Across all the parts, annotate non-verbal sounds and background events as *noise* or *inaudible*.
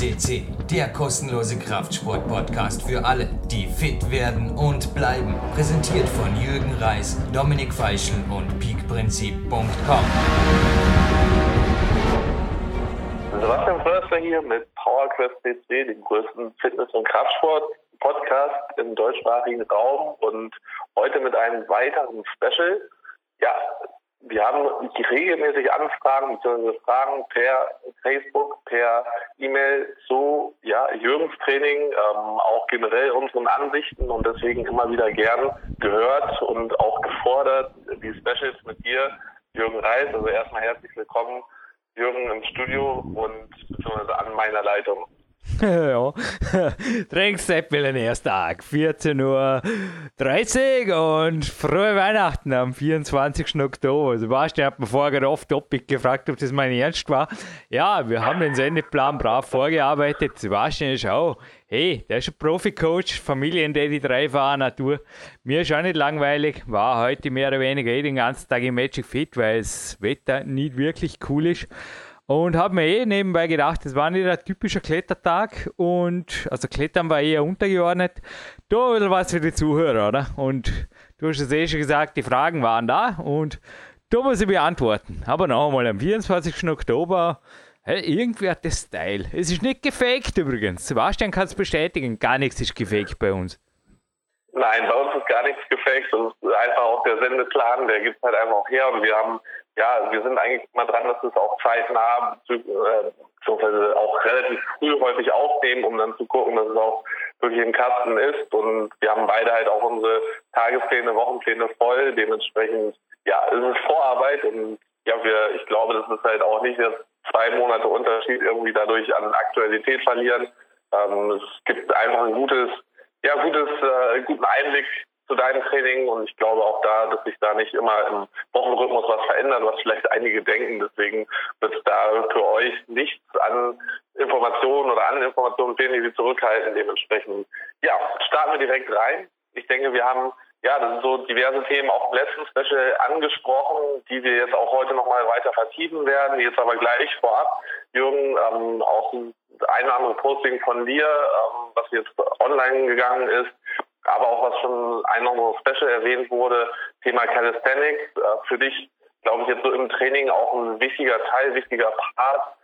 FCC, der kostenlose Kraftsport-Podcast für alle, die fit werden und bleiben. Präsentiert von Jürgen Reis, Dominik Feischl und peakprinzip.com. Sebastian Förster hier mit PowerQuest PC, dem größten Fitness- und Kraftsport-Podcast im deutschsprachigen Raum und heute mit einem weiteren Special. Ja, wir haben regelmäßig Anfragen bzw. Fragen per Facebook, per E-Mail zu ja, Jürgens Training, ähm, auch generell unseren Ansichten und deswegen immer wieder gern gehört und auch gefordert, die Specials mit dir, Jürgen Reis. Also erstmal herzlich willkommen, Jürgen im Studio und beziehungsweise an meiner Leitung. *laughs* ja, Trinkstep will den ersten Tag, 14.30 Uhr und frohe Weihnachten am 24. Oktober. Sebastian hat mir vorher oft Topic gefragt, ob das mein Ernst war. Ja, wir haben den Sendeplan brav vorgearbeitet. Sebastian ist auch, hey, der ist ein Profi-Coach, Familiendaddy, dreifacher Natur. Mir ist auch nicht langweilig, war heute mehr oder weniger eh den ganzen Tag im Magic Fit, weil das Wetter nicht wirklich cool ist. Und habe mir eh nebenbei gedacht, das war nicht ein typischer Klettertag und also Klettern war eher untergeordnet. Da ein was für die Zuhörer, oder? Und du hast es eh schon gesagt, die Fragen waren da und da muss ich beantworten. Aber noch einmal am 24. Oktober, hey, irgendwie hat das Style. Es ist nicht gefaked übrigens. Sebastian kann es bestätigen, gar nichts ist gefaked bei uns. Nein, bei uns ist gar nichts gefaked. Das ist einfach auch der Sendeplan, der gibt halt einfach her und wir haben ja, wir sind eigentlich mal dran, dass wir es auch zeitnah äh, beziehungsweise auch relativ früh häufig aufnehmen, um dann zu gucken, dass es auch wirklich im Kasten ist. Und wir haben beide halt auch unsere Tagespläne, Wochenpläne voll. Dementsprechend, ja, es ist Vorarbeit und ja, wir, ich glaube, das ist halt auch nicht das zwei Monate Unterschied irgendwie dadurch an Aktualität verlieren. Ähm, es gibt einfach ein gutes, ja, gutes, äh, guten Einblick zu deinem Training und ich glaube auch da, dass sich da nicht immer im Wochenrhythmus was verändert, was vielleicht einige denken. Deswegen wird es da für euch nichts an Informationen oder an Informationen fehlen, die sie zurückhalten. Dementsprechend, ja, starten wir direkt rein. Ich denke, wir haben ja, das sind so diverse Themen auch im letzten Special angesprochen, die wir jetzt auch heute nochmal weiter vertiefen werden. Jetzt aber gleich vorab, Jürgen, ähm, auch ein oder andere Posting von dir, ähm, was jetzt online gegangen ist, aber auch was schon ein noch Special erwähnt wurde, Thema Calisthenics. Äh, für dich, glaube ich, jetzt so im Training auch ein wichtiger Teil, wichtiger Part.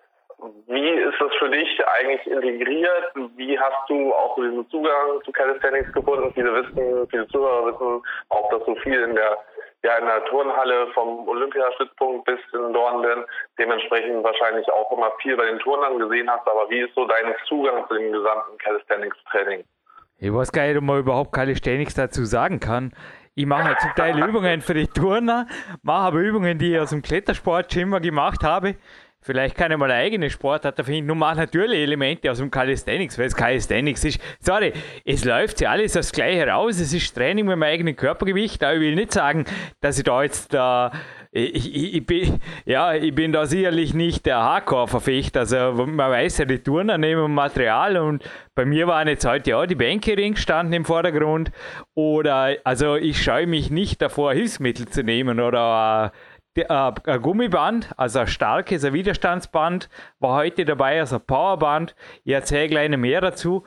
Wie ist das für dich eigentlich integriert? Wie hast du auch diesen Zugang zu Calisthenics gefunden? Viele wissen, viele Zuhörer wissen auch, dass du viel in der ja in der Turnhalle vom Olympiastützpunkt bis in Dornbirn dementsprechend wahrscheinlich auch immer viel bei den Turnern gesehen hast. Aber wie ist so dein Zugang zu dem gesamten Calisthenics-Training? Ich weiß gar nicht, ob man überhaupt Calisthenics dazu sagen kann. Ich mache halt zum Teil *laughs* Übungen für die Turner, mache aber Übungen, die ich aus dem Klettersport immer gemacht habe. Vielleicht kann ich mal eine eigene Sportart erfinden und mache natürlich Elemente aus dem Calisthenics, weil es Calisthenics ist. Sorry, es läuft ja alles aufs Gleiche raus. Es ist Training mit meinem eigenen Körpergewicht. Aber ich will nicht sagen, dass ich da jetzt da. Ich, ich, ich, bin, ja, ich bin da sicherlich nicht der Hardcore-Verfechter. Also, man weiß ja, die Turner nehmen Material und bei mir waren jetzt heute ja die Bänke standen im Vordergrund. Oder, also, ich scheue mich nicht davor, Hilfsmittel zu nehmen oder äh, ein Gummiband, also ein starkes, ein Widerstandsband, war heute dabei, also ein Powerband. Ich erzähle gleich mehr dazu.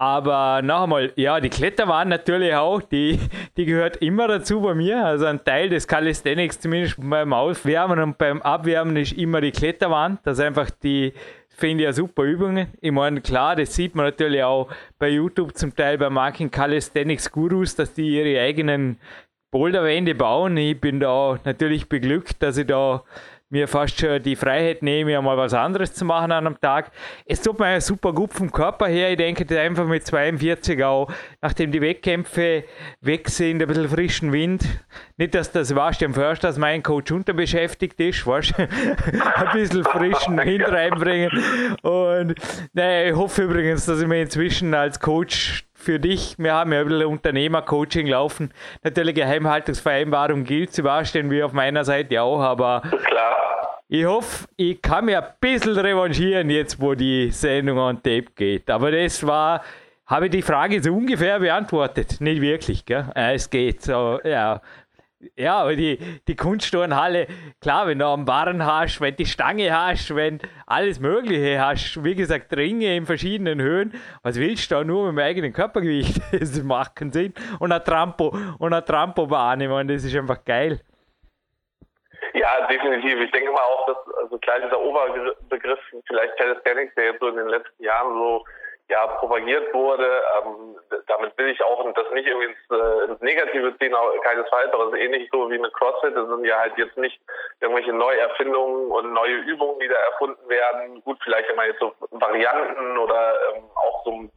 Aber noch einmal, ja, die Kletterwand natürlich auch, die, die gehört immer dazu bei mir. Also ein Teil des Calisthenics, zumindest beim Aufwärmen und beim Abwärmen, ist immer die Kletterwand. Das ist einfach die, finde ich, eine super Übungen. Ich meine, klar, das sieht man natürlich auch bei YouTube zum Teil bei manchen Calisthenics Gurus, dass die ihre eigenen Boulderwände bauen. Ich bin da natürlich beglückt, dass ich da mir fast schon die Freiheit nehme, einmal was anderes zu machen an einem Tag. Es tut mir super gut vom Körper her. Ich denke, das einfach mit 42 auch, nachdem die Wettkämpfe weg sind, ein bisschen frischen Wind. Nicht, dass das Sebastian Förster als mein Coach unterbeschäftigt ist, weißt *laughs* Ein bisschen frischen Wind reinbringen. Und naja, ich hoffe übrigens, dass ich mir inzwischen als Coach für dich, wir haben ja ein bisschen Unternehmercoaching laufen. Natürlich Geheimhaltungsvereinbarung gilt, Sebastian, wie auf meiner Seite auch, aber Klar. ich hoffe, ich kann mir ein bisschen revanchieren, jetzt wo die Sendung on Tape geht. Aber das war, habe ich die Frage so ungefähr beantwortet. Nicht wirklich, gell? Es geht so, ja. Ja, aber die, die Kunstturnhalle, klar, wenn du einen Barren hast, wenn die Stange hast, wenn alles Mögliche hast, wie gesagt, Ringe in verschiedenen Höhen, was willst du da nur mit dem eigenen Körpergewicht? *laughs* Das macht keinen Sinn. Und ein Trampo, und ein Trampo-Bahn, ich meine, das ist einfach geil. Ja, definitiv. Ich denke mal auch, dass also klar dieser Oberbegriff vielleicht Calisthenics, der jetzt so in den letzten Jahren so ja, propagiert wurde. Ähm, damit will ich auch das nicht irgendwie ins, äh, ins Negative ziehen, keinesfalls, aber es ist ähnlich so wie mit CrossFit. Das sind ja halt jetzt nicht irgendwelche Neuerfindungen und neue Übungen, die da erfunden werden. Gut, vielleicht immer jetzt so Varianten oder ähm, auch so ein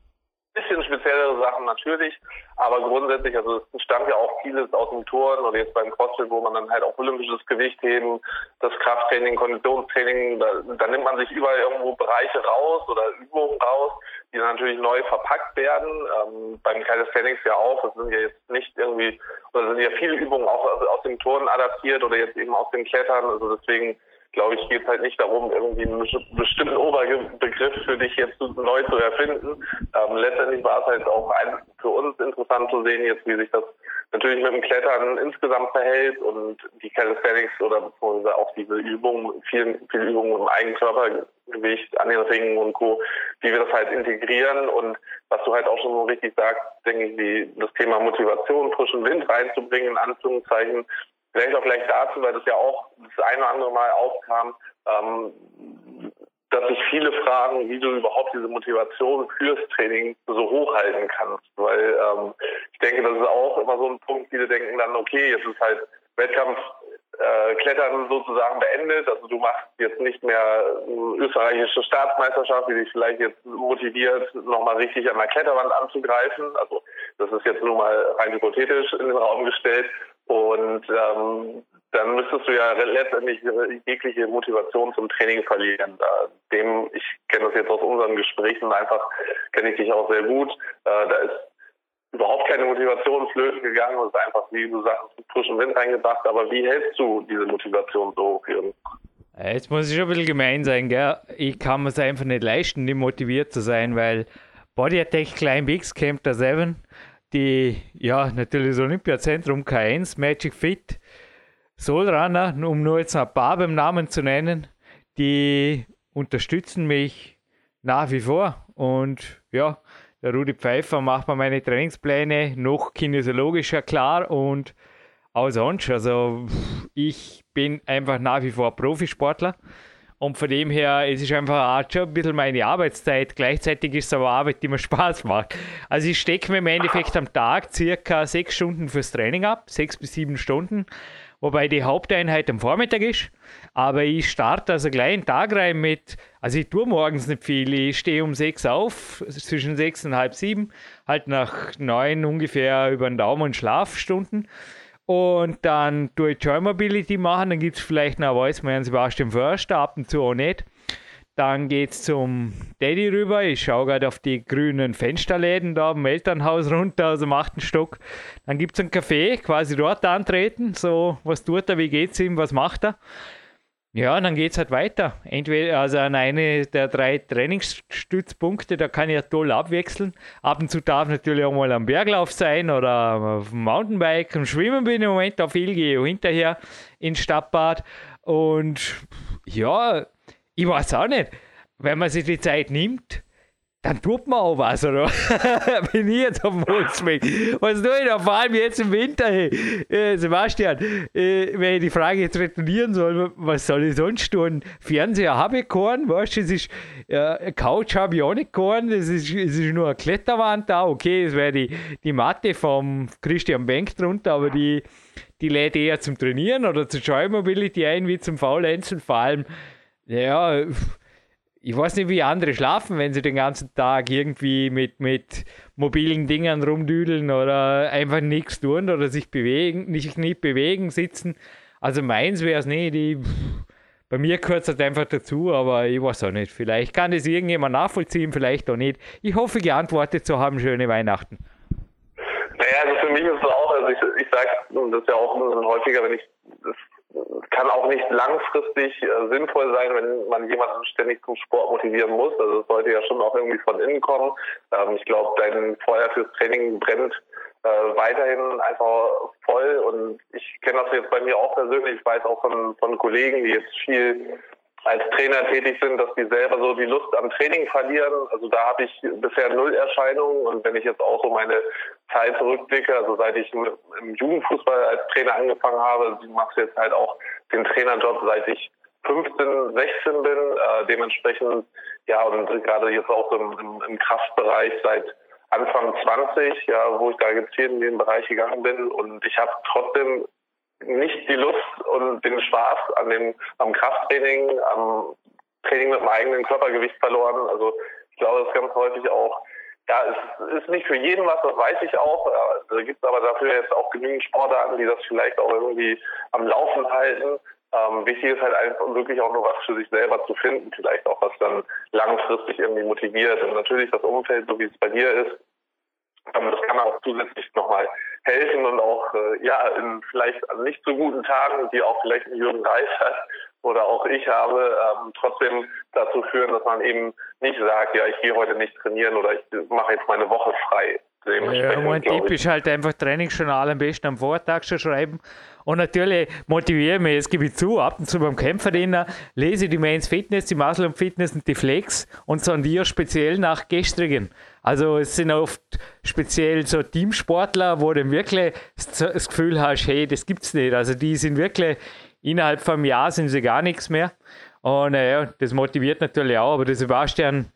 bisschen speziellere Sachen natürlich, aber grundsätzlich, also es stammt ja auch vieles aus dem Touren oder jetzt beim CrossFit, wo man dann halt auch olympisches Gewicht heben, das Krafttraining, Konditionstraining, da, da nimmt man sich überall irgendwo Bereiche raus oder Übungen raus, die dann natürlich neu verpackt werden. Ähm, beim Calisthenics ja auch, das sind ja jetzt nicht irgendwie, oder sind ja viele Übungen auch aus, aus dem Turnen adaptiert oder jetzt eben aus dem Klettern, also deswegen glaube ich, geht es halt nicht darum, irgendwie einen bestimmten Oberbegriff für dich jetzt neu zu erfinden. Ähm, letztendlich war es halt auch ein, für uns interessant zu sehen, jetzt wie sich das natürlich mit dem Klettern insgesamt verhält und die Calisthenics oder beziehungsweise auch diese Übungen, viele, viele Übungen im Eigenkörpergewicht an den Ringen und Co., wie wir das halt integrieren und was du halt auch schon so richtig sagst, denke ich, wie das Thema Motivation, frischen Wind reinzubringen, in Anführungszeichen, Vielleicht auch gleich dazu, weil das ja auch das eine oder andere Mal aufkam, ähm, dass sich viele fragen, wie du überhaupt diese Motivation fürs Training so hochhalten kannst. Weil ähm, ich denke, das ist auch immer so ein Punkt, viele denken dann, okay, jetzt ist halt Wettkampf äh, Klettern sozusagen beendet. Also du machst jetzt nicht mehr eine österreichische Staatsmeisterschaft, die dich vielleicht jetzt motiviert, nochmal richtig an der Kletterwand anzugreifen. Also das ist jetzt nur mal rein hypothetisch in den Raum gestellt. Und ähm, dann müsstest du ja letztendlich jegliche Motivation zum Training verlieren. Dem, ich kenne das jetzt aus unseren Gesprächen einfach, kenne ich dich auch sehr gut. Äh, da ist überhaupt keine Motivation flöten gegangen und ist einfach, wie du sagst, frischen Wind reingebracht. Aber wie hältst du diese Motivation so hoch, Jürgen? Jetzt muss ich schon ein bisschen gemein sein, gell? Ich kann mir es einfach nicht leisten, nicht motiviert zu sein, weil Body Attack Klein Bigs Camp der Seven die, ja, natürlich das Olympiazentrum K1, Magic Fit, Soulrunner, um nur jetzt ein paar beim Namen zu nennen, die unterstützen mich nach wie vor. Und ja, der Rudi Pfeiffer macht mir meine Trainingspläne noch kinesiologischer klar und auch sonst. Also ich bin einfach nach wie vor Profisportler. Und von dem her, es ist einfach auch schon ein bisschen meine Arbeitszeit. Gleichzeitig ist es aber Arbeit, die mir Spaß macht. Also ich stecke mir im Endeffekt am Tag circa sechs Stunden fürs Training ab, sechs bis sieben Stunden. Wobei die Haupteinheit am Vormittag ist. Aber ich starte also gleich einen Tag rein mit, also ich tue morgens nicht viel. Ich stehe um sechs auf, zwischen sechs und halb sieben, halt nach neun ungefähr über den Daumen Schlafstunden. Und dann tue ich Joy Mobility machen, dann gibt es vielleicht noch Voice Man Sebastian Förster, ab und zu auch nicht. Dann geht es zum Daddy rüber. Ich schaue gerade auf die grünen Fensterläden da im Elternhaus runter, also dem achten Stock. Dann gibt es einen Café, quasi dort antreten. So, was tut er, wie geht's ihm, was macht er? Ja, dann geht es halt weiter. Entweder also an eine der drei Trainingsstützpunkte, da kann ich ja toll abwechseln. Ab und zu darf natürlich auch mal am Berglauf sein oder auf dem Mountainbike. Am Schwimmen bin ich im Moment auch viel, gehe hinterher ins Stadtbad. Und ja, ich weiß auch nicht, wenn man sich die Zeit nimmt, dann tut man auch was, oder? *laughs* Bin ich jetzt auf dem Holzweg. Was tue ich da? Vor allem jetzt im Winter, hey. Äh, Sebastian, äh, wenn ich die Frage jetzt retournieren soll, was soll ich sonst tun? Fernseher habe ich keinen, weißt du, es ist, äh, Couch habe ich auch nicht keinen, es ist, ist nur eine Kletterwand da, okay, es wäre die, die Matte vom Christian Bank drunter, aber die, die lädt eher zum Trainieren oder zur Joy Mobility ein, wie zum Faulenzen, vor allem, ja, ich weiß nicht, wie andere schlafen, wenn sie den ganzen Tag irgendwie mit, mit mobilen Dingern rumdüdeln oder einfach nichts tun oder sich bewegen, nicht, nicht bewegen, sitzen. Also meins wäre es nicht. Ich, bei mir gehört es halt einfach dazu, aber ich weiß auch nicht. Vielleicht kann das irgendjemand nachvollziehen, vielleicht auch nicht. Ich hoffe, geantwortet zu haben. Schöne Weihnachten. Naja, also für mich ist es auch, also ich, ich sage, das ist ja auch häufiger, wenn ich kann auch nicht langfristig äh, sinnvoll sein, wenn man jemanden ständig zum Sport motivieren muss. Also es sollte ja schon auch irgendwie von innen kommen. Ähm, ich glaube, dein Feuer fürs Training brennt äh, weiterhin einfach voll und ich kenne das jetzt bei mir auch persönlich, ich weiß auch von, von Kollegen, die jetzt viel als Trainer tätig sind, dass die selber so die Lust am Training verlieren. Also da habe ich bisher null Erscheinungen und wenn ich jetzt auch so meine Zeit zurückblicke, also seit ich im Jugendfußball als Trainer angefangen habe, machst jetzt halt auch den Trainerjob, seit ich 15, 16 bin, äh, dementsprechend, ja, und gerade jetzt auch im, im, im Kraftbereich seit Anfang 20, ja, wo ich da gezielt in den Bereich gegangen bin. Und ich habe trotzdem nicht die Lust und den Spaß an dem, am Krafttraining, am Training mit meinem eigenen Körpergewicht verloren. Also ich glaube, das ist ganz häufig auch, ja, es ist nicht für jeden was, das weiß ich auch. Da gibt es aber dafür jetzt auch genügend Sportarten, die das vielleicht auch irgendwie am Laufen halten. Ähm, wichtig ist halt einfach wirklich auch nur was für sich selber zu finden, vielleicht auch was dann langfristig irgendwie motiviert. Und natürlich das Umfeld, so wie es bei dir ist, ähm, das kann auch zusätzlich nochmal helfen und auch äh, ja in vielleicht an nicht so guten Tagen, die auch vielleicht Jürgen Reis hat oder auch ich habe, ähm, trotzdem dazu führen, dass man eben nicht sagt, ja, ich gehe heute nicht trainieren oder ich mache jetzt meine Woche frei. Ja, mein Tipp ist halt einfach Trainingsjournal am besten am Vortag schon schreiben. Und natürlich motiviere ich mich, es gebe ich zu, ab und zu beim Kämpferdiener lese ich die Mains Fitness, die Muscle und Fitness und die Flex und sondiere speziell nach gestrigen. Also es sind oft speziell so Teamsportler, wo du wirklich das Gefühl hast, hey, das gibt's nicht. Also die sind wirklich, innerhalb von einem Jahr sind sie gar nichts mehr. Und naja, das motiviert natürlich auch, aber der Sebastian,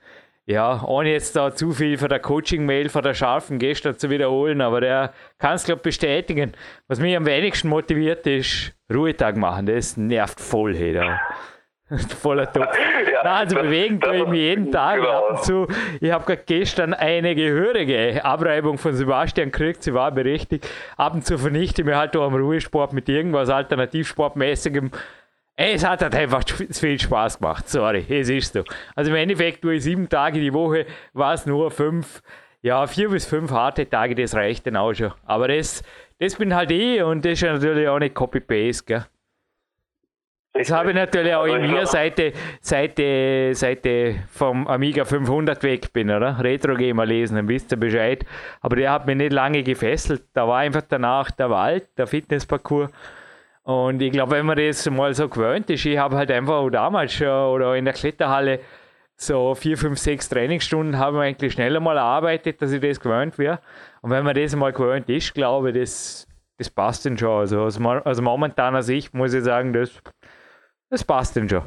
ja, ohne jetzt da zu viel von der Coaching-Mail von der scharfen gestern zu wiederholen, aber der kann es, glaube ich, bestätigen. Was mich am wenigsten motiviert, ist Ruhetag machen. Das nervt voll, hey, da. *laughs* Voller Top. ja, Nein, also das, bewegen tue ich mich jeden Tag genau. ab und zu. Ich habe gerade gestern eine gehörige Abreibung von Sebastian gekriegt, sie war berechtigt. Ab und zu vernichte ich mir halt auch am Ruhesport mit irgendwas Alternativsportmäßigem. Es hat halt einfach viel Spaß gemacht, sorry, es ist so. Also im Endeffekt ich sieben Tage die Woche, war es nur fünf, ja, vier bis fünf harte Tage, das reicht dann auch schon. Aber das, das bin halt ich und das ist natürlich auch nicht Copy-Paste, gell. Das habe ich natürlich auch in mir, seit, seit, seit ich vom Amiga 500 weg bin, oder? Retro Gamer lesen, dann wisst ihr Bescheid. Aber der hat mich nicht lange gefesselt. Da war einfach danach der Wald, der Fitnessparcours. Und ich glaube, wenn man das mal so gewöhnt ist, ich habe halt einfach damals schon oder in der Kletterhalle so vier, fünf, sechs Trainingsstunden haben wir eigentlich schneller mal erarbeitet, dass ich das gewöhnt wäre. Und wenn man das mal gewöhnt ist, glaube ich, das, das passt dann schon. Also aus, aus momentaner Sicht muss ich sagen, das das passt denn schon.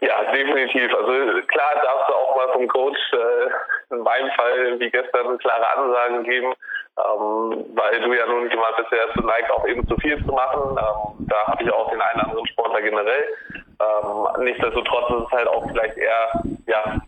Ja, definitiv. Also klar darfst du auch mal vom Coach äh, in meinem Fall wie gestern klare Ansagen geben, ähm, weil du ja nun jemand bist, der zu neigt, auch eben zu viel zu machen. Ähm, da habe ich auch den einen oder anderen Sportler generell. Ähm, nichtsdestotrotz ist es halt auch vielleicht eher, ja,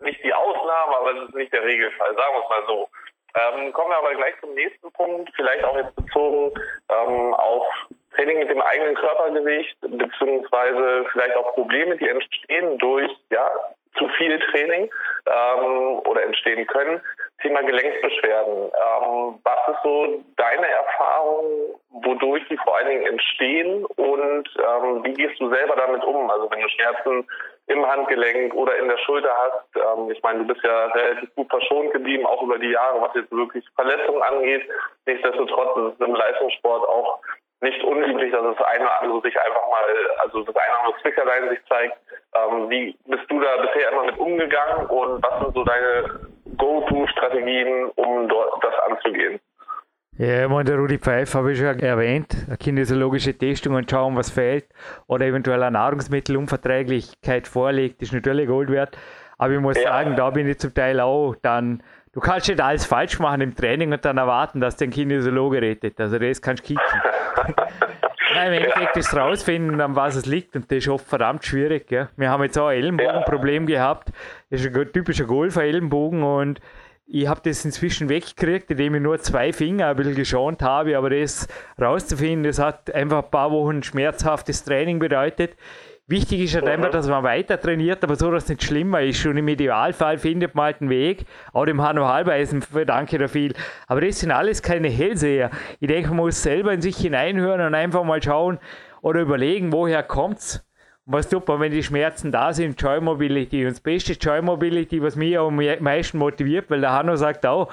nicht die Ausnahme, aber es ist nicht der Regelfall, sagen wir es mal so. Ähm, kommen wir aber gleich zum nächsten Punkt, vielleicht auch jetzt bezogen ähm, auf Training mit dem eigenen Körpergewicht, beziehungsweise vielleicht auch Probleme, die entstehen durch ja, zu viel Training ähm, oder entstehen können. Thema Gelenksbeschwerden. Ähm, was ist so deine Erfahrung, wodurch die vor allen Dingen entstehen und ähm, wie gehst du selber damit um? Also wenn du Schmerzen im Handgelenk oder in der Schulter hast, ähm, ich meine, du bist ja relativ gut verschont geblieben, auch über die Jahre, was jetzt wirklich Verletzungen angeht. Nichtsdestotrotz ist es im Leistungssport auch nicht unüblich, dass das eine oder andere sich einfach mal, also das eine oder andere Zwickerlein sich zeigt. Ähm, wie bist du da bisher immer mit umgegangen und was sind so deine Go-To-Strategien, um dort das anzugehen? Ja, meine, der Rudi Pfeif habe ich schon erwähnt. Eine kinesiologische Testung und schauen, was fehlt oder eventuell eine Nahrungsmittelunverträglichkeit vorliegt, ist natürlich Gold wert. Aber ich muss ja. sagen, da bin ich zum Teil auch dann Du kannst nicht alles falsch machen im Training und dann erwarten, dass der Kinesiologe rettet. Also das kannst du kicken. *laughs* Nein, im Endeffekt ist rausfinden, an was es liegt und das ist oft verdammt schwierig. Gell? Wir haben jetzt auch ein Ellenbogenproblem gehabt. Das ist ein typischer Golfer-Ellenbogen und ich habe das inzwischen weggekriegt, indem ich nur zwei Finger ein bisschen geschont habe, aber das rauszufinden, das hat einfach ein paar Wochen schmerzhaftes Training bedeutet. Wichtig ist halt einfach, dass man weiter trainiert, aber so, dass es nicht schlimmer ist. Und im Idealfall findet man halt einen Weg. Auch dem Hanno Halbeisen danke da viel. Aber das sind alles keine Hellseher. Ich denke, man muss selber in sich hineinhören und einfach mal schauen oder überlegen, woher kommt's. Und was tut man, wenn die Schmerzen da sind? Joy Mobility. Und das beste Joy Mobility, was mich am meisten motiviert, weil der Hanno sagt auch,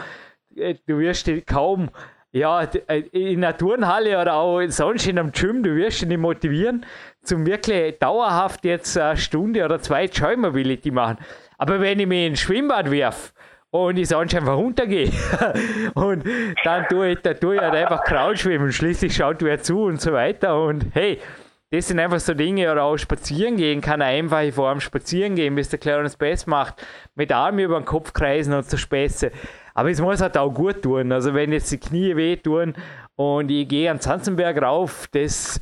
äh, du wirst kaum, ja, äh, in der Turnhalle oder auch sonst in einem Gym, du wirst dich nicht motivieren, zum wirklich dauerhaft jetzt eine Stunde oder zwei Joy Mobility machen. Aber wenn ich mich ins Schwimmbad werfe, und ich sonst einfach runtergehe. *laughs* und dann tue ich, dann tue ich halt einfach Krautschwimmen. Schließlich schaut wer zu und so weiter. Und hey, das sind einfach so Dinge, oder auch spazieren gehen kann eine einfache Form spazieren gehen, bis der Clarence Bass macht, mit Armen über den Kopf kreisen und so Späße. Aber es muss halt auch gut tun. Also wenn jetzt die Knie wehtun und ich gehe an Zanzenberg rauf, das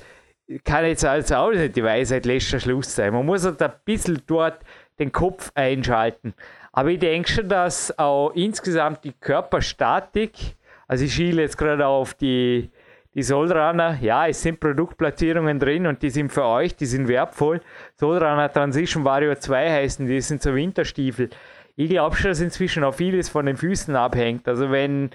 kann jetzt also auch nicht die Weisheit letzter Schluss sein. Man muss halt ein bisschen dort den Kopf einschalten. Aber ich denke schon, dass auch insgesamt die Körperstatik, also ich schiele jetzt gerade auf die die Solrunner, ja, es sind Produktplatzierungen drin und die sind für euch, die sind wertvoll. Solrunner Transition Vario 2 heißen, die sind so Winterstiefel. Ich glaube schon, dass inzwischen auch vieles von den Füßen abhängt. Also wenn,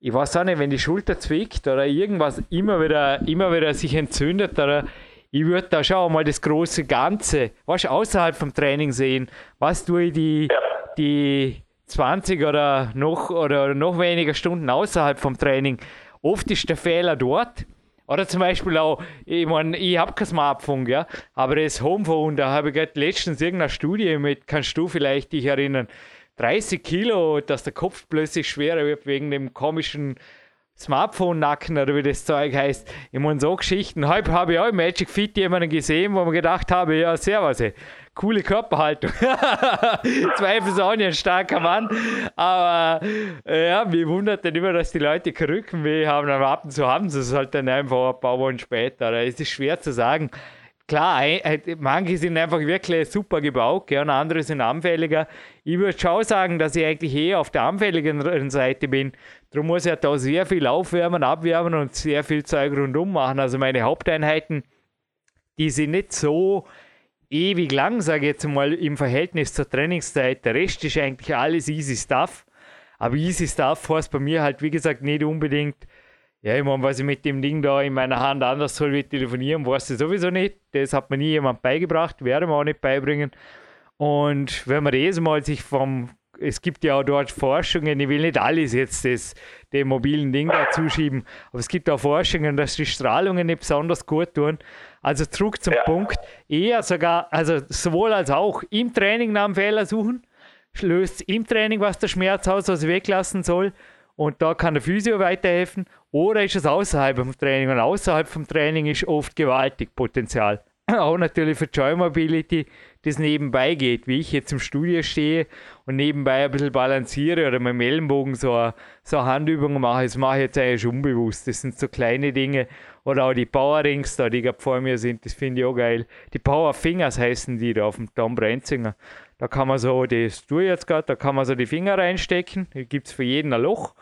ich weiß auch nicht, wenn die Schulter zwickt oder irgendwas immer wieder, immer wieder sich entzündet oder ich würde da schon mal das große Ganze, was außerhalb vom Training sehen. Was tue ich die, die 20 oder noch, oder noch weniger Stunden außerhalb vom Training? Oft ist der Fehler dort. Oder zum Beispiel auch, ich meine, ich habe kein Smartphone, ja, aber das Homephone, da habe ich gerade letztens irgendeine Studie mit, kannst du vielleicht dich erinnern, 30 Kilo, dass der Kopf plötzlich schwerer wird wegen dem komischen Smartphone-Nacken oder wie das Zeug heißt. Ich meine, so Geschichten. Heute habe ich auch im Magic Fit jemanden gesehen, wo man gedacht habe, ja, servus, ey coole Körperhaltung. *laughs* Zweifelsohne ein starker Mann. Aber äh, ja, mich wundert dann immer, dass die Leute Rückenweh haben. Aber ab und zu haben sie es halt dann einfach ein paar Wochen später. Es ist schwer zu sagen. Klar, manche sind einfach wirklich super gebaut und andere sind anfälliger. Ich würde schon sagen, dass ich eigentlich eher auf der anfälligeren Seite bin. Darum muss ich da sehr viel aufwärmen, abwärmen und sehr viel Zeug rundum machen. Also meine Haupteinheiten, die sind nicht so ewig lang, sage ich jetzt mal, im Verhältnis zur Trainingszeit. Der Rest ist eigentlich alles easy stuff. Aber easy stuff heißt bei mir halt, wie gesagt, nicht unbedingt, ja, ich meine, was ich mit dem Ding da in meiner Hand anders soll wie telefonieren, weiß ich sowieso nicht. Das hat mir nie jemand beigebracht, werde mir auch nicht beibringen. Und wenn man das mal sich vom es gibt ja auch dort Forschungen, ich will nicht alles jetzt das, dem mobilen Ding da zuschieben, aber es gibt auch Forschungen, dass die Strahlungen nicht besonders gut tun. Also zurück zum ja. Punkt, eher sogar, also sowohl als auch im Training nach dem Fehler suchen, löst im Training, was der Schmerz aus, was ich weglassen soll und da kann der Physio weiterhelfen oder ist es außerhalb vom Training und außerhalb vom Training ist oft gewaltig Potenzial. *clears throat* Auch natürlich für Joy Mobility, das nebenbei geht, wie ich jetzt im Studio stehe und nebenbei ein bisschen balanciere oder mit dem Ellenbogen so eine, so eine Handübung mache. Das mache ich jetzt eigentlich unbewusst. Das sind so kleine Dinge. Oder auch die Power Rings da, die gerade vor mir sind, das finde ich auch geil. Die Power Fingers heißen die da auf dem Tom Brenzinger. Da kann man so, das tue ich jetzt gerade, da kann man so die Finger reinstecken. Da gibt es für jeden ein Loch.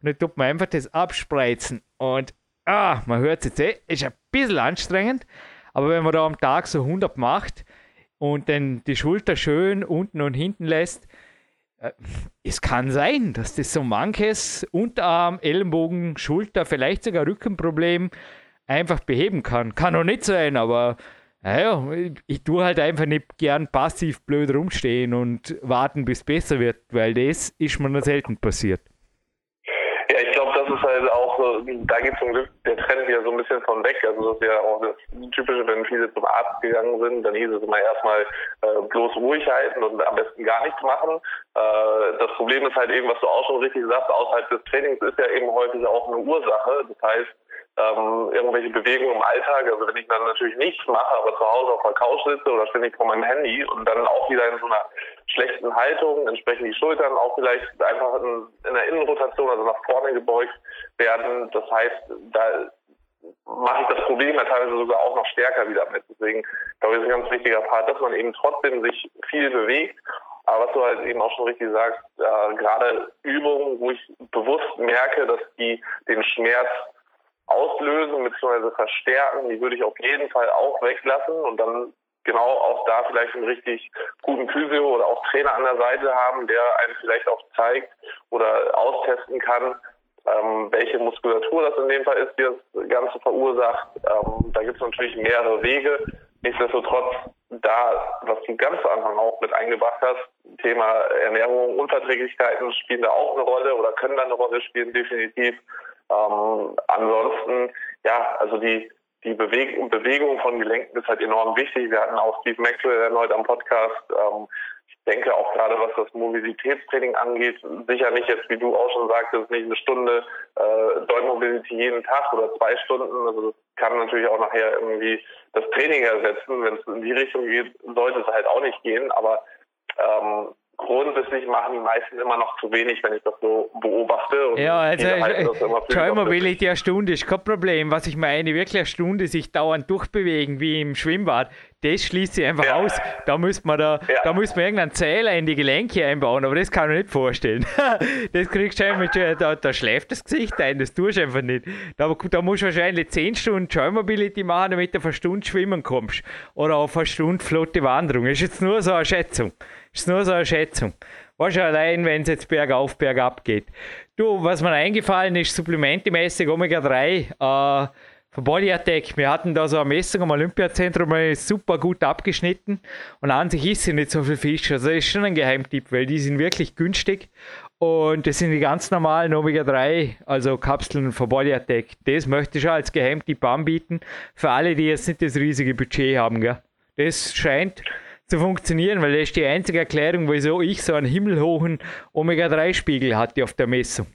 Und dann tut man einfach das abspreizen. Und ah, man hört es jetzt eh, ist ein bisschen anstrengend. Aber wenn man da am Tag so 100 macht, und dann die Schulter schön unten und hinten lässt, äh, es kann sein, dass das so manches Unterarm, Ellenbogen, Schulter, vielleicht sogar Rückenproblem einfach beheben kann. Kann auch nicht sein, aber naja, ich tue halt einfach nicht gern passiv blöd rumstehen und warten, bis es besser wird, weil das ist mir nur selten passiert. Ja, ich glaube, das ist halt auch, da geht zum Glück der Trend wieder so ein bisschen von weg. Also das ist ja auch das Typische, wenn viele zum Arzt gegangen sind, dann hieß es immer erstmal äh, bloß ruhig halten und am besten gar nichts machen. Äh, das Problem ist halt eben, was du auch schon richtig sagst, außerhalb des Trainings ist ja eben häufig auch eine Ursache. Das heißt, ähm, irgendwelche Bewegungen im Alltag. Also wenn ich dann natürlich nichts mache, aber zu Hause auf der Couch sitze oder ständig vor meinem Handy und dann auch wieder in so einer schlechten Haltung, entsprechend die Schultern auch vielleicht einfach in, in der Innenrotation, also nach vorne gebeugt werden. Das heißt, da mache ich das Problem ja teilweise sogar auch noch stärker wieder mit. Deswegen glaube ich, ist ein ganz wichtiger Part, dass man eben trotzdem sich viel bewegt. Aber was du halt eben auch schon richtig sagst, äh, gerade Übungen, wo ich bewusst merke, dass die den Schmerz auslösen bzw. verstärken, die würde ich auf jeden Fall auch weglassen und dann genau auch da vielleicht einen richtig guten Physio oder auch Trainer an der Seite haben, der einem vielleicht auch zeigt oder austesten kann, ähm, welche Muskulatur das in dem Fall ist, die das Ganze verursacht. Ähm, da gibt es natürlich mehrere Wege. Nichtsdestotrotz, da, was du ganz am Anfang auch mit eingebracht hast, Thema Ernährung, Unverträglichkeiten spielen da auch eine Rolle oder können da eine Rolle spielen, definitiv. Ähm, ansonsten, ja, also die, die Bewegung, Bewegung von Gelenken ist halt enorm wichtig. Wir hatten auch Steve Maxwell erneut am Podcast. Ähm, ich denke auch gerade, was das Mobilitätstraining angeht, sicher nicht jetzt, wie du auch schon sagtest, nicht eine Stunde äh, Joint Mobility jeden Tag oder zwei Stunden. Also das kann natürlich auch nachher irgendwie das Training ersetzen. Wenn es in die Richtung geht, sollte es halt auch nicht gehen. Aber ähm, grundsätzlich machen die meisten immer noch zu wenig, wenn ich das so beobachte. Und ja, also Joy Mobility eine Stunde ist kein Problem. Was ich meine, wirklich eine Stunde sich dauernd durchbewegen, wie im Schwimmbad, das schließt sich einfach ja. aus. Da müsste man da, ja. da müsste man irgendeinen Zähler in die Gelenke einbauen, aber das kann ich nicht vorstellen. *laughs* das kriegst du einfach, da, da schläft das Gesicht ein, das tust du einfach nicht. Da, da musst du wahrscheinlich 10 Stunden Joy Mobility machen, damit du auf eine Stunde schwimmen kommst. Oder auf eine Stunde flotte Wanderung. Das ist jetzt nur so eine Schätzung. Ist nur so eine Schätzung. Was allein, wenn es jetzt bergauf, bergab geht. Du, was mir eingefallen ist, supplementemäßig Omega-3, äh, von Body Attack. Wir hatten da so eine Messung am Olympiazentrum, ist super gut abgeschnitten und an sich ist sie nicht so viel Fisch. Also das ist schon ein Geheimtipp, weil die sind wirklich günstig und das sind die ganz normalen Omega-3, also Kapseln von Body Attack. Das möchte ich schon als Geheimtipp anbieten für alle, die jetzt nicht das riesige Budget haben. Gell? Das scheint zu funktionieren, weil das ist die einzige Erklärung, wieso ich so einen himmelhohen Omega-3-Spiegel hatte auf der Messung.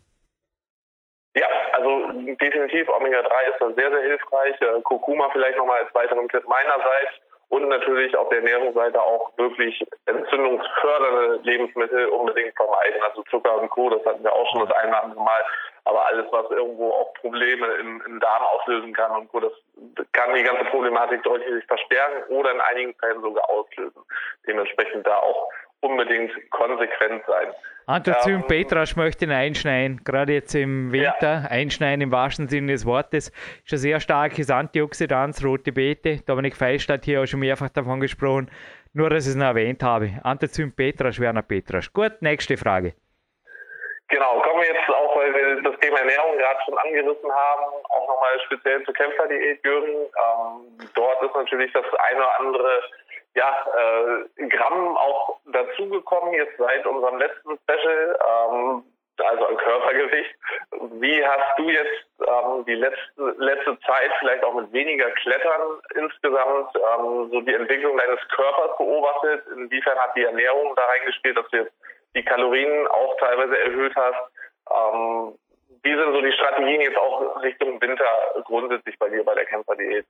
Ja, also definitiv Omega-3 ist da sehr, sehr hilfreich. Äh, Kurkuma vielleicht nochmal als weiteren Tipp meinerseits und natürlich auf der Ernährungsseite auch wirklich entzündungsfördernde Lebensmittel unbedingt vermeiden. Also Zucker und Co., das hatten wir auch schon das eine oder andere Mal. Aber alles, was irgendwo auch Probleme im, im Darm auslösen kann und Co., das kann die ganze Problematik deutlich verstärken oder in einigen Fällen sogar auslösen. Dementsprechend da auch unbedingt konsequent sein. Antozym ähm, Petrasch möchte ihn einschneiden, gerade jetzt im Winter, ja. einschneiden im wahrsten Sinne des Wortes. Ist ein sehr starkes Antioxidant, rote Beete. Dominik Feist hat hier auch schon mehrfach davon gesprochen. Nur, dass ich es noch erwähnt habe. Antozym Petrasch, Werner Petrasch. Gut, nächste Frage. Genau, kommen wir jetzt auch, weil wir das Thema Ernährung gerade schon angerissen haben, auch nochmal speziell zur Kämpferdiät, Jürgen. Ähm, dort ist natürlich das eine oder andere ja, äh, Gramm auch dazugekommen, jetzt seit unserem letzten Special, ähm, also an Körpergewicht. Wie hast du jetzt ähm, die letzte, letzte Zeit vielleicht auch mit weniger Klettern insgesamt ähm, so die Entwicklung deines Körpers beobachtet? Inwiefern hat die Ernährung da reingespielt, dass du jetzt die Kalorien auch teilweise erhöht hast. Ähm, wie sind so die Strategien jetzt auch Richtung Winter grundsätzlich bei dir bei der Kämpferdiät?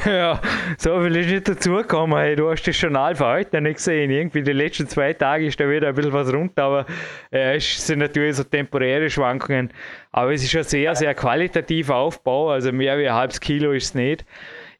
*laughs* Ja, so viel ist nicht dazugekommen. Hey, du hast das schon für heute nicht gesehen. Irgendwie die letzten zwei Tage ist da wieder ein bisschen was runter, aber äh, es sind natürlich so temporäre Schwankungen. Aber es ist schon sehr, sehr qualitativer Aufbau. Also mehr wie ein halbes Kilo ist es nicht.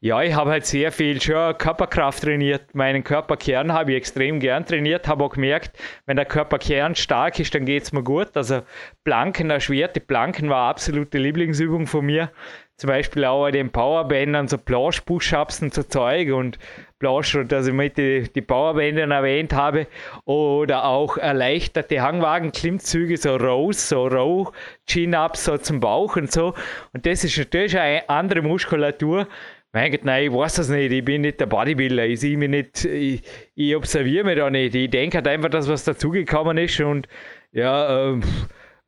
Ja, ich habe halt sehr viel schon Körperkraft trainiert. Meinen Körperkern habe ich extrem gern trainiert. Habe auch gemerkt, wenn der Körperkern stark ist, dann geht es mir gut. Also Planken, erschwerte Planken war absolute Lieblingsübung von mir. Zum Beispiel auch an den Powerbändern, so Planche-Push-Ups und so Zeug und Planche, dass ich mit die, die Powerbänder erwähnt habe. Oder auch erleichterte Hangwagen-Klimmzüge, so Rows, so Row, Chin-Ups, so zum Bauch und so. Und das ist natürlich eine andere Muskulatur mein Gott, nein, ich weiß das nicht. Ich bin nicht der Bodybuilder. Ich sehe mich nicht, ich, ich observiere mich da nicht. Ich denke halt einfach, dass was dazugekommen ist und ja, ähm,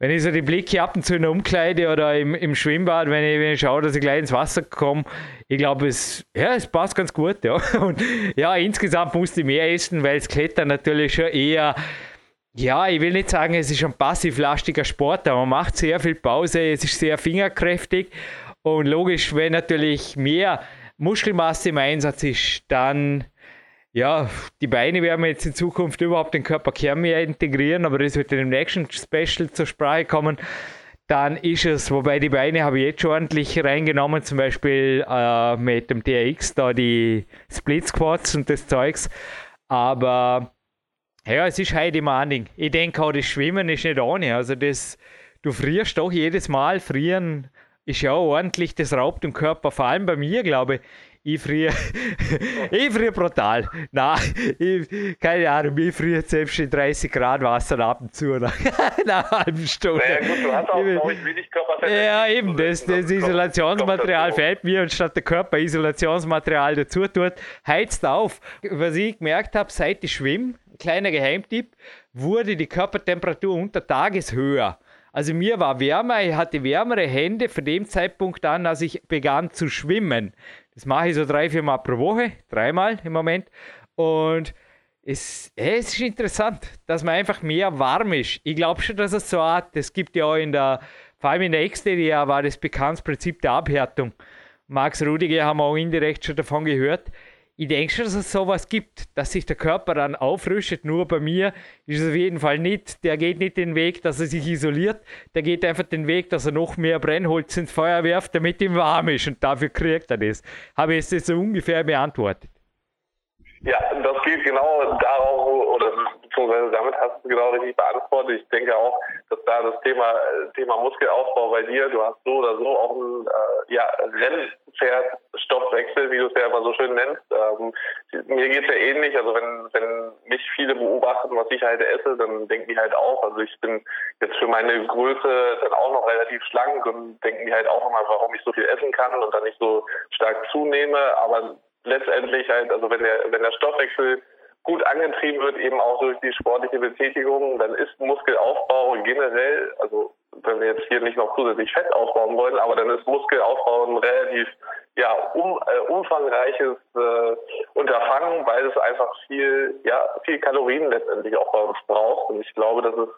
wenn ich so die Blicke ab und zu in der Umkleide oder im, im Schwimmbad, wenn ich, wenn ich schaue, dass ich gleich ins Wasser komme, ich glaube, es, ja, es passt ganz gut. Ja. *laughs* Und ja, insgesamt musste ich mehr essen, weil das Klettern natürlich schon eher, ja, ich will nicht sagen, es ist ein passiv-lastiger Sport, aber man macht sehr viel Pause, es ist sehr fingerkräftig und logisch, wenn natürlich mehr Muskelmasse im Einsatz ist, dann ja, die Beine werden wir jetzt in Zukunft überhaupt den Körperkern mehr integrieren, aber das wird in dem nächsten Special zur Sprache kommen. Dann ist es, wobei die Beine habe ich jetzt schon ordentlich reingenommen, zum Beispiel äh, mit dem TRX, da die Split Squats und das Zeugs. Aber ja, es ist heute demanding. Ich denke auch, das Schwimmen ist nicht ohne. Also das, du frierst doch jedes Mal, frieren ist ja auch ordentlich, das raubt dem Körper, vor allem bei mir, glaube ich. Ich friere, *laughs* ich friere brutal. Nein, ich, keine Ahnung, ich friere selbst in 30 Grad Wasser ab und zu nach, *laughs* einer halben Stunde. Naja, gut, du hast auch, glaube ich, wenig. Ja, eben, das, das Isolationsmaterial fällt mir und statt der Körper Isolationsmaterial dazu tut, heizt auf. Was ich gemerkt habe, seit ich schwimme, kleiner Geheimtipp, wurde die Körpertemperatur unter Tages höher. Also mir war wärmer, ich hatte wärmere Hände von dem Zeitpunkt an, als ich begann zu schwimmen. Das mache ich so drei, vier Mal pro Woche, dreimal im Moment. Und es, es ist interessant, dass man einfach mehr warm ist. Ich glaube schon, dass es so hat. Es gibt ja auch in der, vor allem in der Exterior war das bekanntes Prinzip der Abhärtung. Max Rudiger haben auch indirekt schon davon gehört. Ich denke schon, dass es sowas gibt, dass sich der Körper dann auffrischt. Nur bei mir ist es auf jeden Fall nicht. Der geht nicht den Weg, dass er sich isoliert. Der geht einfach den Weg, dass er noch mehr Brennholz ins Feuer wirft, damit ihm warm ist. Und dafür kriegt er das. Habe ich es so ungefähr beantwortet. Ja, das geht genau darauf, beziehungsweise damit hast du genau richtig beantwortet. Ich denke auch, dass da das Thema Thema Muskelaufbau bei dir, du hast so oder so auch einen äh, ja, Rennpferd-Stoffwechsel, wie du es ja immer so schön nennst. Ähm, mir geht's ja ähnlich, also wenn, wenn mich viele beobachten, was ich halt esse, dann denken die halt auch, also ich bin jetzt für meine Größe dann auch noch relativ schlank und denken die halt auch immer, warum ich so viel essen kann und dann nicht so stark zunehme, aber letztendlich halt, also wenn der, wenn der Stoffwechsel gut angetrieben wird, eben auch durch die sportliche Betätigung, dann ist Muskelaufbau generell, also wenn wir jetzt hier nicht noch zusätzlich Fett aufbauen wollen, aber dann ist Muskelaufbau ein relativ ja, um, äh, umfangreiches äh, Unterfangen, weil es einfach viel, ja, viel Kalorien letztendlich auch bei uns braucht. Und ich glaube, das ist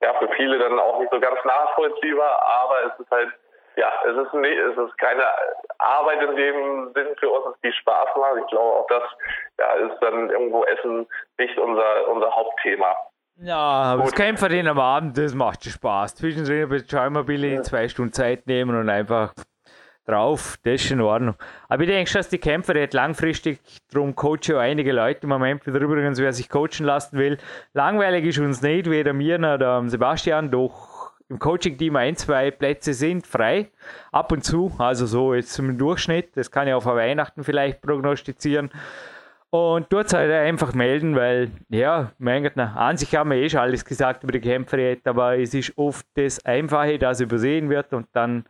ja für viele dann auch nicht so ganz nachvollziehbar, aber es ist halt ja, es ist, nicht, es ist keine Arbeit in dem Sinn für uns, die Spaß macht. Ich glaube auch, das ja, ist dann irgendwo Essen nicht unser, unser Hauptthema. Ja, aber das Kämpferin am Abend, das macht Spaß. Zwischendrin ein Schaumobil in zwei Stunden Zeit nehmen und einfach drauf, das ist in Ordnung. Aber ich denke schon, dass die Kämpfer jetzt langfristig, darum coache ich einige Leute im Moment wieder übrigens, wer sich coachen lassen will. Langweilig ist uns nicht, weder mir noch Sebastian, doch im Coaching-Team ein, zwei Plätze sind frei. Ab und zu, also so jetzt zum Durchschnitt. Das kann ich auch vor Weihnachten vielleicht prognostizieren. Und dort halt einfach melden, weil, ja, mein Gott, na, an sich haben wir eh schon alles gesagt über die Kämpferät, aber es ist oft das Einfache, das übersehen wird und dann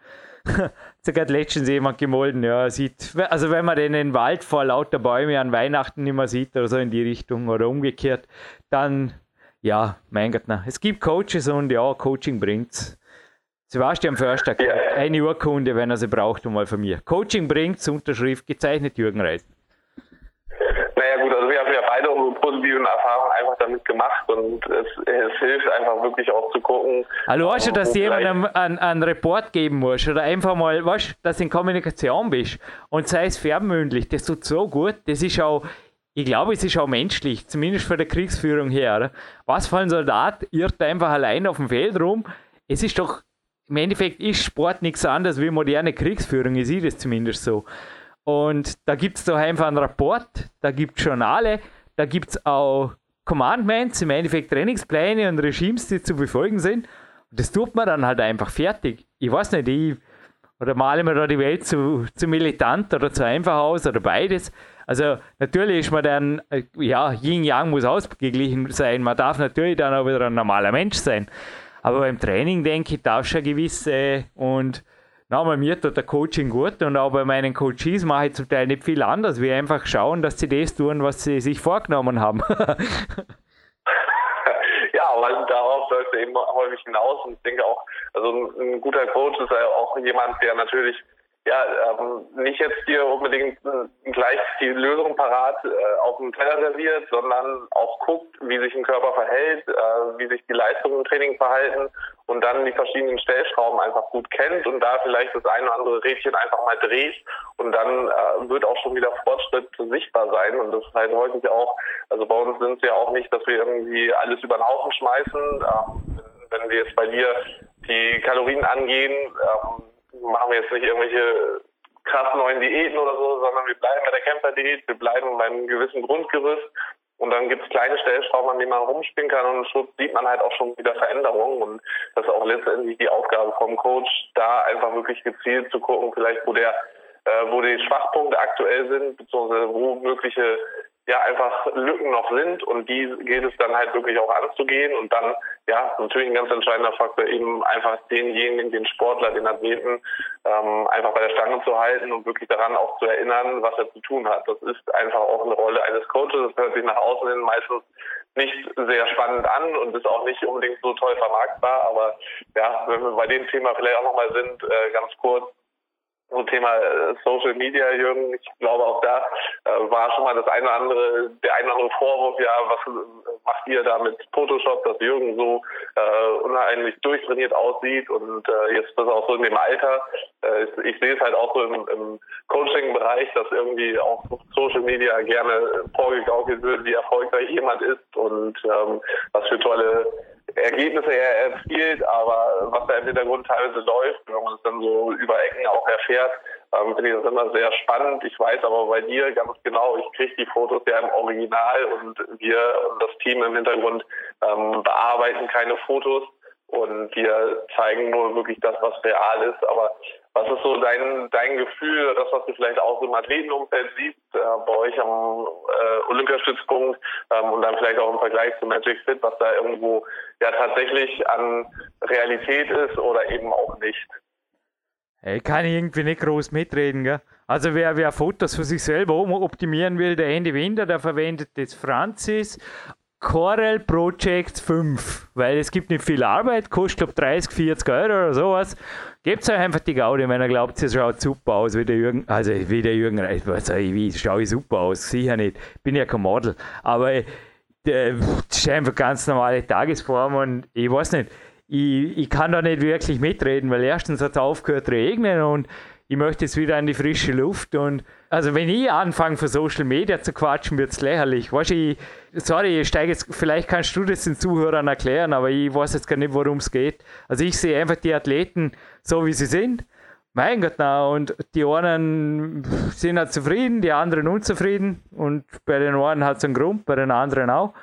*laughs* hat letztens jemand gemolden, ja, sieht, also wenn man den Wald vor lauter Bäume an Weihnachten nicht mehr sieht oder so in die Richtung oder umgekehrt, dann ja, mein Gott, na. es gibt Coaches und ja, Coaching bringt's. Sebastian Förster, ja. eine Urkunde, wenn er sie braucht, mal von mir. Coaching bringt's, Unterschrift, gezeichnet Jürgen Reis. Naja gut, also wir haben ja beide unsere positiven Erfahrungen einfach damit gemacht und es, es hilft einfach wirklich auch zu gucken. Also weißt du, dass du jemandem einen, einen Report geben musst oder einfach mal, weißt du, dass du in Kommunikation bist und sei es fernmündlich, das tut so gut, das ist auch ich glaube, es ist auch menschlich, zumindest von der Kriegsführung her. Was für ein Soldat irrt einfach allein auf dem Feld rum? Es ist doch, im Endeffekt ist Sport nichts anderes wie moderne Kriegsführung, ich sehe das zumindest so. Und da gibt es doch einfach einen Rapport, da gibt es Journale, da gibt es auch Commandments, im Endeffekt Trainingspläne und Regimes, die zu befolgen sind. Und das tut man dann halt einfach fertig. Ich weiß nicht, ich, oder male mir da die Welt zu, zu militant oder zu einfach aus oder beides. Also natürlich ist man dann, ja, Yin-Yang muss ausgeglichen sein. Man darf natürlich dann auch wieder ein normaler Mensch sein. Aber beim Training, denke ich, darf schon gewisse und nochmal, mir tut der Coaching gut und auch bei meinen Coaches mache ich zum Teil nicht viel anders, wie einfach schauen, dass sie das tun, was sie sich vorgenommen haben. *laughs* ja, aber darauf läuft eben häufig hinaus und ich denke auch, also ein guter Coach ist ja auch jemand, der natürlich ja, ähm, nicht jetzt hier unbedingt äh, gleich die Lösung parat äh, auf dem Teller serviert, sondern auch guckt, wie sich ein Körper verhält, äh, wie sich die Leistungen im Training verhalten und dann die verschiedenen Stellschrauben einfach gut kennt und da vielleicht das eine oder andere Rädchen einfach mal dreht und dann äh, wird auch schon wieder Fortschritt sichtbar sein und das ist halt häufig auch, also bei uns sind es ja auch nicht, dass wir irgendwie alles über den Haufen schmeißen, ähm, wenn wir jetzt bei dir die Kalorien angehen, ähm, machen wir jetzt nicht irgendwelche krass neuen Diäten oder so, sondern wir bleiben bei der Camper-Diät, wir bleiben beim gewissen Grundgerüst und dann gibt es kleine Stellschrauben, an denen man rumspielen kann und schon sieht man halt auch schon wieder Veränderungen und das ist auch letztendlich die Aufgabe vom Coach, da einfach wirklich gezielt zu gucken, vielleicht wo der äh, wo die Schwachpunkte aktuell sind, beziehungsweise wo mögliche ja einfach Lücken noch sind und die geht es dann halt wirklich auch anzugehen und dann ja natürlich ein ganz entscheidender Faktor eben einfach denjenigen, den Sportler, den Athleten ähm, einfach bei der Stange zu halten und wirklich daran auch zu erinnern, was er zu tun hat. Das ist einfach auch eine Rolle eines Coaches. Das hört sich nach außen hin meistens nicht sehr spannend an und ist auch nicht unbedingt so toll vermarktbar. Aber ja, wenn wir bei dem Thema vielleicht auch nochmal sind, äh, ganz kurz, so Thema äh, Social Media, Jürgen, ich glaube auch da äh, war schon mal das eine oder andere, der eine oder andere Vorwurf, ja, was äh, macht ihr da mit Photoshop, dass Jürgen so äh, unheimlich durchtrainiert aussieht und äh, jetzt das auch so in dem Alter. Äh, ich, ich sehe es halt auch so im, im Coaching-Bereich, dass irgendwie auch Social Media gerne vorgegaukelt wird, wie erfolgreich jemand ist und ähm, was für tolle Ergebnisse er erzielt, aber was da im Hintergrund teilweise läuft, wenn man es dann so über Ecken auch erfährt, ähm, finde ich das immer sehr spannend. Ich weiß aber bei dir ganz genau, ich kriege die Fotos ja im Original und wir und das Team im Hintergrund ähm, bearbeiten keine Fotos und wir zeigen nur wirklich das, was real ist. Aber was ist so dein, dein Gefühl, das, was du vielleicht auch im Athletenumfeld siehst, äh, bei euch am äh, Olympiastützpunkt ähm, und dann vielleicht auch im Vergleich zu Magic Fit, was da irgendwo ja tatsächlich an Realität ist oder eben auch nicht? Ich kann irgendwie nicht groß mitreden, gell? Also wer, wer Fotos für sich selber optimieren will, der Andy Winder, der verwendet das Francis Corel Project 5, weil es gibt nicht viel Arbeit, kostet glaube 30, 40 Euro oder sowas. Gebt euch einfach die Gaudi, wenn ihr glaubt, es schaut super aus wie der Jürgen, also wie der Jürgen Reis, also, wie schaue ich super aus, sicher nicht, bin ja kein Model, aber äh, das ist einfach ganz normale Tagesform und ich weiß nicht, ich, ich kann da nicht wirklich mitreden, weil erstens hat es aufgehört regnen und ich möchte jetzt wieder an die frische Luft und also wenn ich anfange für Social Media zu quatschen, wird es lächerlich. Weißt, ich, sorry, ich steige jetzt, vielleicht kannst du das den Zuhörern erklären, aber ich weiß jetzt gar nicht, worum es geht. Also ich sehe einfach die Athleten so, wie sie sind. Mein Gott, na, und die einen sind halt zufrieden, die anderen unzufrieden und bei den einen hat es einen Grund, bei den anderen auch.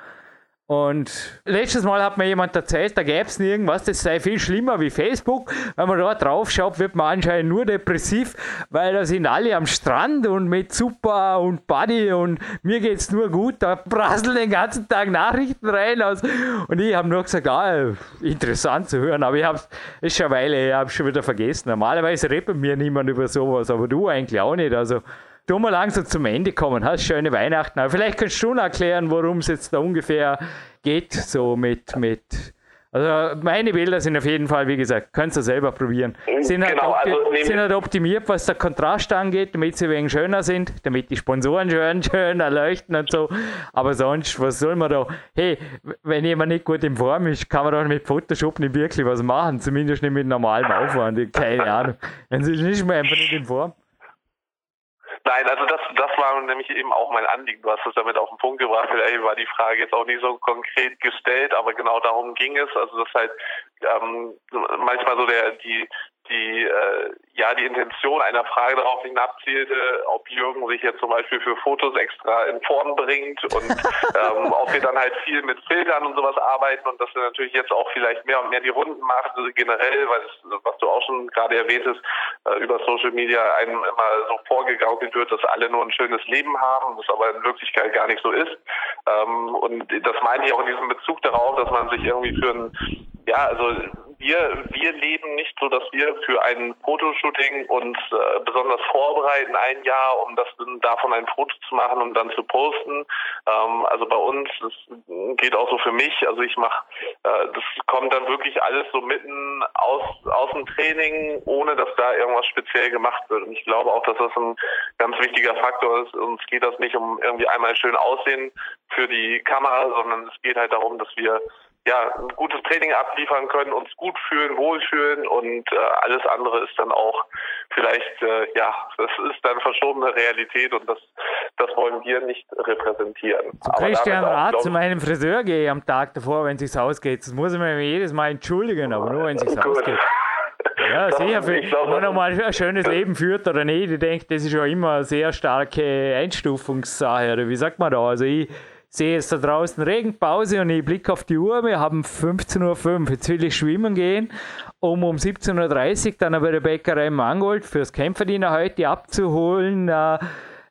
Und letztes Mal hat mir jemand erzählt, da gäbe es irgendwas, das sei viel schlimmer wie Facebook. Wenn man da drauf schaut, wird man anscheinend nur depressiv, weil da sind alle am Strand und mit Super und Buddy und mir geht es nur gut. Da prasseln den ganzen Tag Nachrichten rein. Aus. Und ich habe nur gesagt, ah, interessant zu hören, aber ich habe es schon eine Weile, ich habe schon wieder vergessen. Normalerweise redet mir niemand über sowas, aber du eigentlich auch nicht. Also du mal langsam zum Ende kommen. Hast schöne Weihnachten. Aber vielleicht kannst du noch erklären, worum es jetzt da ungefähr geht, so mit, mit also meine Bilder sind auf jeden Fall, wie gesagt, könnt ihr selber probieren. Sind, halt genau, also sind halt optimiert, was der Kontrast angeht, damit sie ein wenig schöner sind, damit die Sponsoren schön, *laughs* schön erleuchten und so. Aber sonst, was soll man da? Hey, wenn jemand nicht gut in Form ist, kann man doch mit Photoshop nicht wirklich was machen, zumindest nicht mit normalem Aufwand. Keine Ahnung. Wenn sie nicht mehr einfach nicht in Form. Nein, also das, das war nämlich eben auch mein Anliegen. Du hast es damit auf den Punkt gebracht. Vielleicht war die Frage jetzt auch nicht so konkret gestellt, aber genau darum ging es. Also das halt ähm, manchmal so der die die äh, ja die Intention einer Frage darauf hinabzielte, ob Jürgen sich jetzt zum Beispiel für Fotos extra in Form bringt und *laughs* ähm, ob wir dann halt viel mit Filtern und sowas arbeiten und dass wir natürlich jetzt auch vielleicht mehr und mehr die Runden machen, also generell, weil es, was du auch schon gerade erwähntest, äh, über Social Media einem immer so vorgegaukelt wird, dass alle nur ein schönes Leben haben, was aber in Wirklichkeit gar nicht so ist. Ähm, und das meine ich auch in diesem Bezug darauf, dass man sich irgendwie für ein ja, also wir, wir leben nicht so, dass wir für ein Fotoshooting uns äh, besonders vorbereiten, ein Jahr, um das davon ein Foto zu machen und dann zu posten. Ähm, also bei uns, das geht auch so für mich, also ich mache, äh, das kommt dann wirklich alles so mitten aus, aus dem Training, ohne dass da irgendwas speziell gemacht wird. Und ich glaube auch, dass das ein ganz wichtiger Faktor ist. Uns geht das nicht um irgendwie einmal schön aussehen für die Kamera, sondern es geht halt darum, dass wir ja, ein gutes Training abliefern können, uns gut fühlen, wohlfühlen und äh, alles andere ist dann auch vielleicht, äh, ja, das ist dann verschobene Realität und das, das wollen wir nicht repräsentieren. Zu Christian Rat zu meinem Friseur gehe am Tag davor, wenn es sich ausgeht. Das muss ich mir jedes Mal entschuldigen, aber nur wenn es sich *laughs* ausgeht. Ja, *laughs* sicher, für, wenn man nochmal ein schönes Leben führt oder nicht, ich denke, das ist ja immer eine sehr starke Einstufungssache, oder wie sagt man da? Also ich sehe jetzt da draußen Regenpause und ich blicke auf die Uhr, wir haben 15.05 Uhr. Jetzt will ich schwimmen gehen, um um 17.30 Uhr dann bei der Bäckerei Mangold fürs Kämpferdiener heute abzuholen. Äh,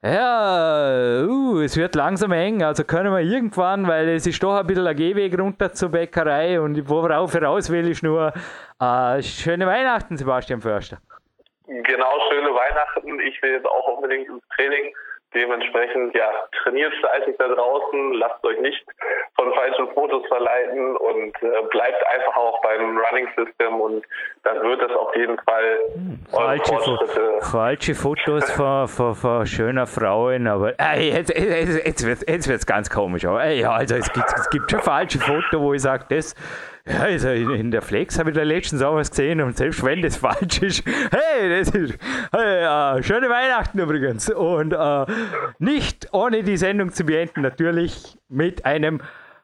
ja, uh, es wird langsam eng, also können wir irgendwann, weil es ist doch ein bisschen ein Gehweg runter zur Bäckerei und worauf heraus will ich nur äh, schöne Weihnachten, Sebastian Förster. Genau, schöne Weihnachten. Ich will jetzt auch unbedingt ins Training Dementsprechend, ja, trainiert fleißig da draußen, lasst euch nicht von falschen Fotos verleiten und äh, bleibt einfach auch beim Running System und dann wird es auf jeden Fall hm, falsche, Fo falsche Fotos von, von, von schöner Frauen, aber ey, jetzt, jetzt, jetzt wird es ganz komisch. Aber, ey, also es gibt, es gibt schon falsche Fotos, wo ich sage, das ja, also in der Flex habe ich da letztens auch was gesehen und selbst wenn das *laughs* falsch ist, hey, das ist hey, äh, schöne Weihnachten übrigens. Und äh, nicht ohne die Sendung zu beenden, natürlich mit einem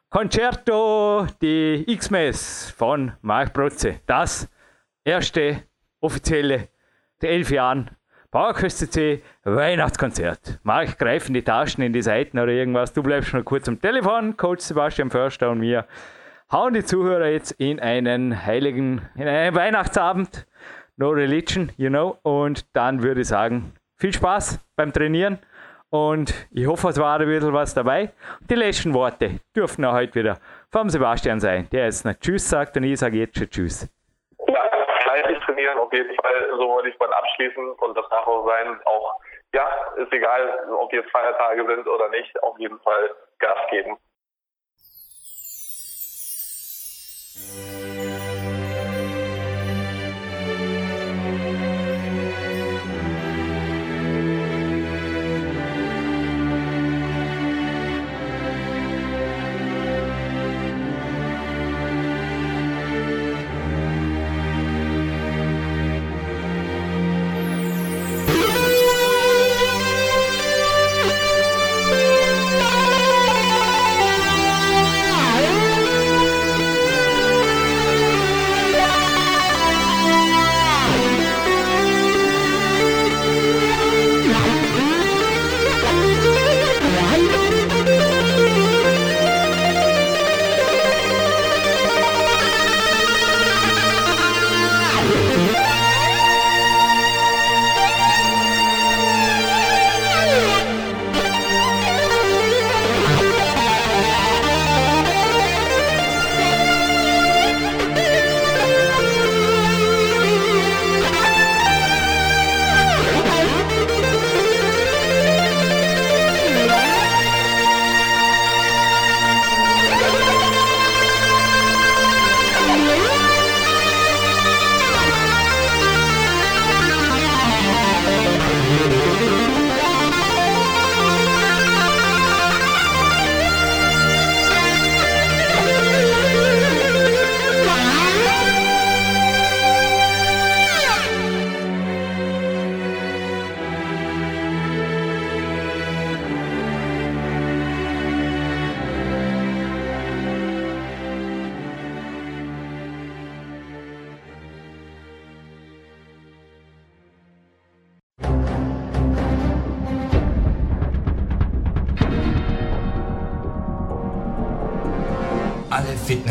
Concerto di X-Mess von Mark Brotze. Das erste offizielle der elf Jahren Bauerküste C Weihnachtskonzert. Mark, greif in die Taschen, in die Seiten oder irgendwas. Du bleibst noch kurz am Telefon, Coach Sebastian Förster und mir hauen die Zuhörer jetzt in einen heiligen, in einen Weihnachtsabend. No Religion, you know. Und dann würde ich sagen, viel Spaß beim Trainieren. Und ich hoffe, es war ein bisschen was dabei. Die letzten Worte dürfen auch heute wieder vom Sebastian sein, der jetzt noch Tschüss sagt und ich sage jetzt schon Tschüss. Ja, fleißig trainieren auf jeden Fall, so wollte ich mal abschließen und das darf auch sein, auch, ja, ist egal, ob jetzt Feiertage sind oder nicht, auf jeden Fall Gas geben. Música